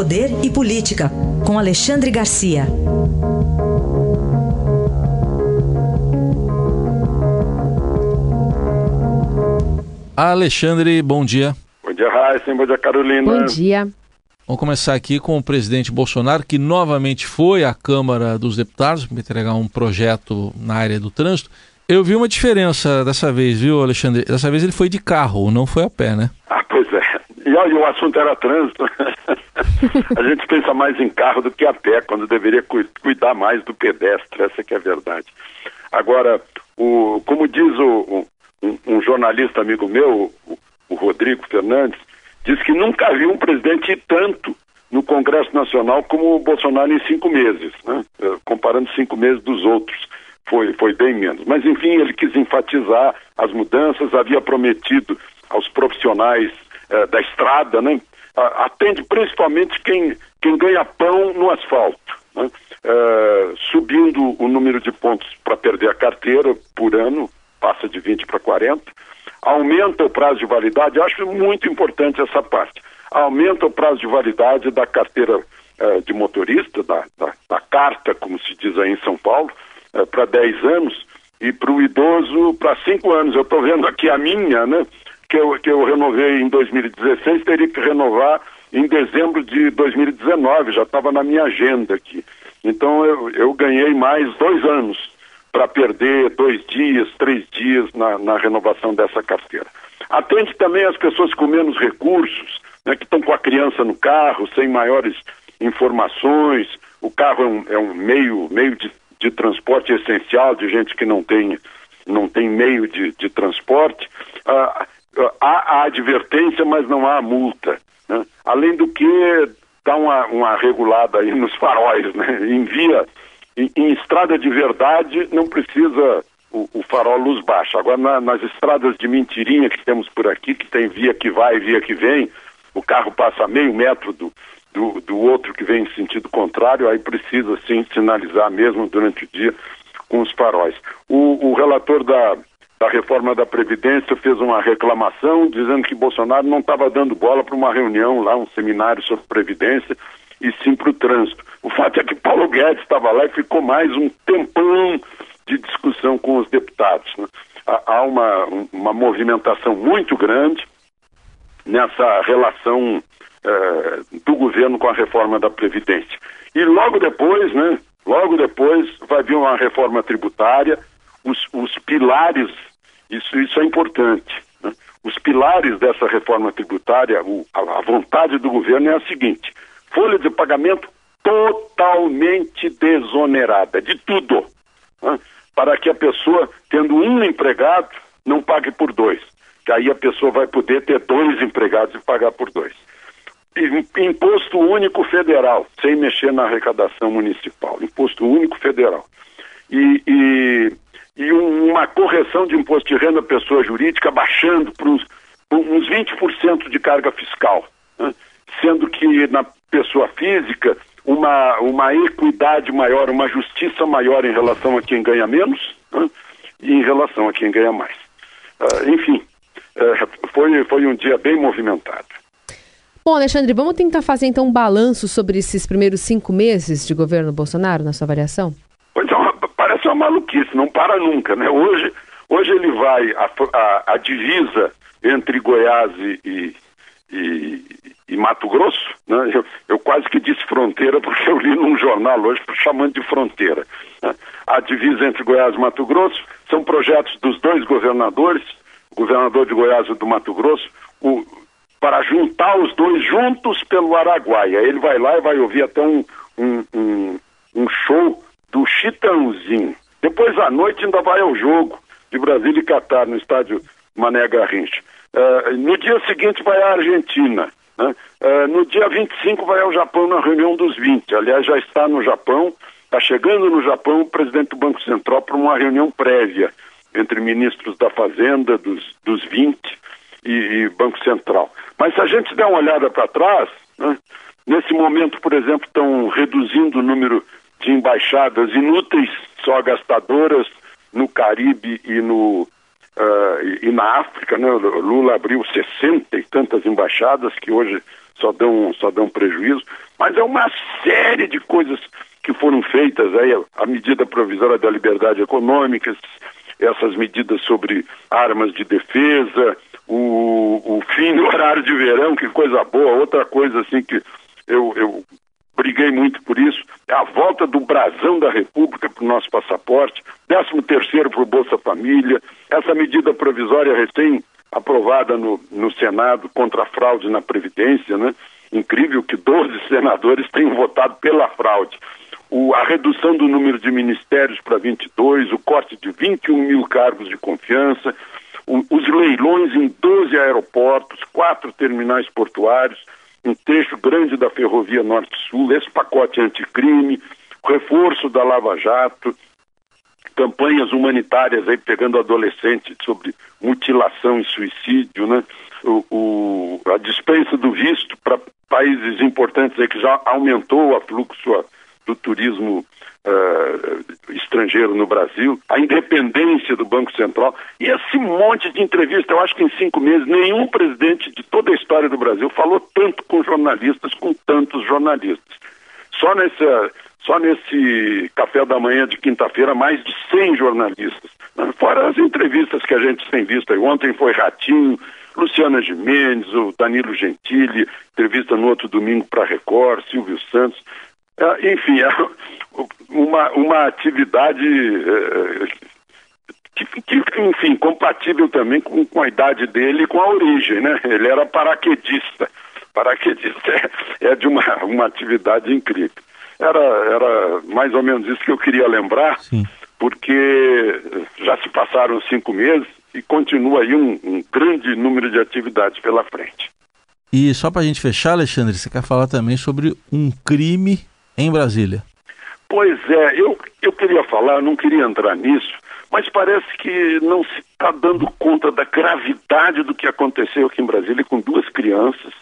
Poder e Política, com Alexandre Garcia. Alexandre, bom dia. Bom dia, Raíssa. Bom dia, Carolina. Bom dia. Vamos começar aqui com o presidente Bolsonaro, que novamente foi à Câmara dos Deputados para entregar um projeto na área do trânsito. Eu vi uma diferença dessa vez, viu, Alexandre? Dessa vez ele foi de carro, não foi a pé, né? Ah, pois é. E, e o assunto era trânsito. a gente pensa mais em carro do que a pé, quando deveria cu cuidar mais do pedestre, essa que é a verdade. Agora, o, como diz o, um, um jornalista amigo meu, o, o Rodrigo Fernandes, diz que nunca viu um presidente tanto no Congresso Nacional como o Bolsonaro em cinco meses, né? Eh, comparando cinco meses dos outros. Foi, foi bem menos. Mas, enfim, ele quis enfatizar as mudanças, havia prometido aos profissionais eh, da estrada, né? atende principalmente quem, quem ganha pão no asfalto, né? Eh, subindo o número de pontos para perder a carteira por ano, passa de 20 para 40, aumenta o prazo de validade, acho muito importante essa parte, aumenta o prazo de validade da carteira eh, de motorista, da, da, da, carta, como se diz aí em São Paulo, eh, para 10 anos e para o idoso para 5 anos. Eu estou vendo aqui a minha, né, que eu, que eu renovei em 2016, teria que renovar em dezembro de 2019, já estava na minha agenda aqui. Então eu, eu ganhei mais dois anos para perder dois dias, três dias na, na, renovação dessa carteira. Atende também as pessoas com menos recursos, né, que estão com a criança no carro, sem maiores informações. O carro é um, é um meio, meio de, de, transporte essencial de gente que não tem, não tem meio de, de transporte. Ah, há a advertência, mas não há a multa. Né? Além do que, dá uma, uma regulada aí nos faróis, né? envia em, em estrada de verdade não precisa o, o farol luz baixa. Agora na, nas estradas de mentirinha que temos por aqui, que tem via que vai via que vem, o carro passa meio metro do, do, do outro que vem em sentido contrário, aí precisa sim sinalizar mesmo durante o dia com os faróis. O, o relator da, da reforma da Previdência fez uma reclamação dizendo que Bolsonaro não estava dando bola para uma reunião lá, um seminário sobre Previdência, e sim para o trânsito. O fato é que Paulo Guedes estava lá e ficou mais um tempão de discussão com os deputados. Né? Há uma, uma movimentação muito grande nessa relação eh, do governo com a reforma da Previdência. E logo depois, né, logo depois vai vir uma reforma tributária, os, os pilares, isso, isso é importante, né? os pilares dessa reforma tributária, o, a, a vontade do governo é a seguinte, folha de pagamento totalmente desonerada de tudo, né? para que a pessoa, tendo um empregado, não pague por dois. Que aí a pessoa vai poder ter dois empregados e pagar por dois. Imposto único federal, sem mexer na arrecadação municipal. Imposto único federal. E, e, e uma correção de imposto de renda pessoa jurídica baixando para uns, uns 20% de carga fiscal. Né? Sendo que na pessoa física uma, uma equidade maior, uma justiça maior em relação a quem ganha menos né, e em relação a quem ganha mais. Uh, enfim, uh, foi, foi um dia bem movimentado. Bom, Alexandre, vamos tentar fazer então um balanço sobre esses primeiros cinco meses de governo Bolsonaro, na sua avaliação? Pois é, uma, parece uma maluquice, não para nunca, né? Hoje, hoje ele vai, a, a, a divisa entre Goiás e, e, e Mato Grosso, né? eu, eu, quase que disse fronteira porque eu li num jornal hoje chamando de fronteira. Né? A divisa entre Goiás e Mato Grosso são projetos dos dois governadores, o governador de Goiás e do Mato Grosso, o, para juntar os dois juntos pelo Araguaia. Ele vai lá e vai ouvir até um, um, um, um show do Chitãozinho. Depois à noite ainda vai ao jogo de Brasília e Catar no estádio Mané Garrincha. Uh, no dia seguinte vai à Argentina. Né? Uh, no dia 25 vai ao Japão na reunião dos 20. Aliás, já está no Japão, está chegando no Japão o presidente do Banco Central para uma reunião prévia entre ministros da Fazenda, dos, dos 20 e, e Banco Central. Mas se a gente der uma olhada para trás, né? nesse momento, por exemplo, estão reduzindo o número de embaixadas inúteis, só gastadoras, no Caribe e no, uh, e, na África, né? Lula abriu 60 e tantas embaixadas que hoje só dão, só dão prejuízo, mas é uma série de coisas que foram feitas aí, a medida provisória da liberdade econômica, essas medidas sobre armas de defesa, o, o fim do horário de verão, que coisa boa, outra coisa assim que eu, eu briguei muito por isso, é a volta do brasão da República para o nosso passaporte, 13 terceiro para o Bolsa Família, essa medida provisória recém aprovada no, no Senado contra a fraude na Previdência, né? Incrível que 12 senadores tenham votado pela fraude. O, a redução do número de ministérios para 22, o corte de 21 mil cargos de confiança, o, os leilões em 12 aeroportos, quatro terminais portuários, um trecho grande da ferrovia Norte-Sul, esse pacote anticrime, reforço da Lava Jato, campanhas humanitárias aí pegando adolescentes sobre mutilação e suicídio, né? O, o a dispensa do visto para países importantes aí que já aumentou o fluxo do turismo uh, estrangeiro no Brasil, a independência do Banco Central e esse monte de entrevista. Eu acho que em cinco meses nenhum presidente de toda a história do Brasil falou tanto com jornalistas, com tantos jornalistas. Só nessa só nesse café da manhã de quinta-feira, mais de 100 jornalistas. Fora as entrevistas que a gente tem visto aí. Ontem foi Ratinho, Luciana Gimenez, o Danilo Gentili, entrevista no outro domingo para Record, Silvio Santos. É, enfim, é uma, uma atividade é, que, que, enfim, compatível também com, com a idade dele e com a origem, né? Ele era paraquedista. Paraquedista é, é de uma, uma atividade incrível. Era, era mais ou menos isso que eu queria lembrar, Sim. porque já se passaram cinco meses e continua aí um, um grande número de atividades pela frente. E só para a gente fechar, Alexandre, você quer falar também sobre um crime em Brasília? Pois é, eu, eu queria falar, não queria entrar nisso, mas parece que não se está dando conta da gravidade do que aconteceu aqui em Brasília com duas crianças,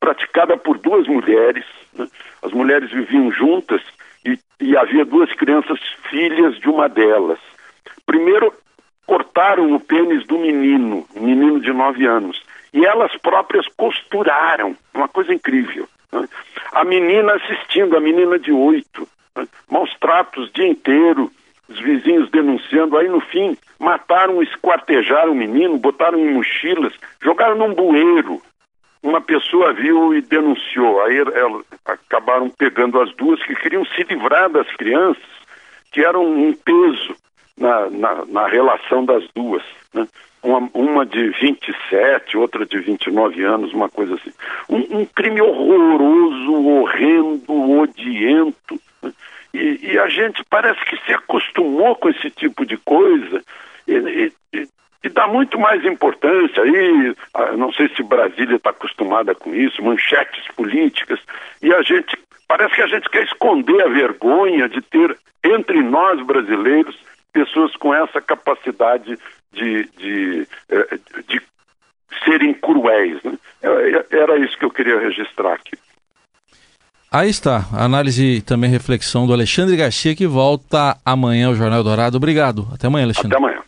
praticada por duas mulheres. Né? As mulheres viviam juntas e, e havia duas crianças filhas de uma delas. Primeiro, cortaram o pênis do menino, um menino de nove anos, e elas próprias costuraram, uma coisa incrível. Né? A menina assistindo, a menina de oito, né? maus tratos o dia inteiro, os vizinhos denunciando, aí no fim mataram, esquartejaram o menino, botaram em mochilas, jogaram num bueiro. Uma pessoa viu e denunciou, aí elas acabaram pegando as duas que queriam se livrar das crianças, que eram um peso na, na, na relação das duas. Né? Uma, uma, de 27, outra de 29 anos, uma coisa assim. Um, um crime horroroso, horrendo, odiento. Né? E, e, a gente parece que se acostumou com esse tipo de coisa e, e, e dá muito mais importância aí. Não sei se Brasília está acostumada com isso, manchetes políticas, e a gente parece que a gente quer esconder a vergonha de ter entre nós brasileiros pessoas com essa capacidade de, de, eh, de serem cruéis. Né? Era isso que eu queria registrar aqui. Aí está, análise e também reflexão do Alexandre Garcia, que volta amanhã ao Jornal Dourado. Obrigado. Até amanhã, Alexandre. Até amanhã.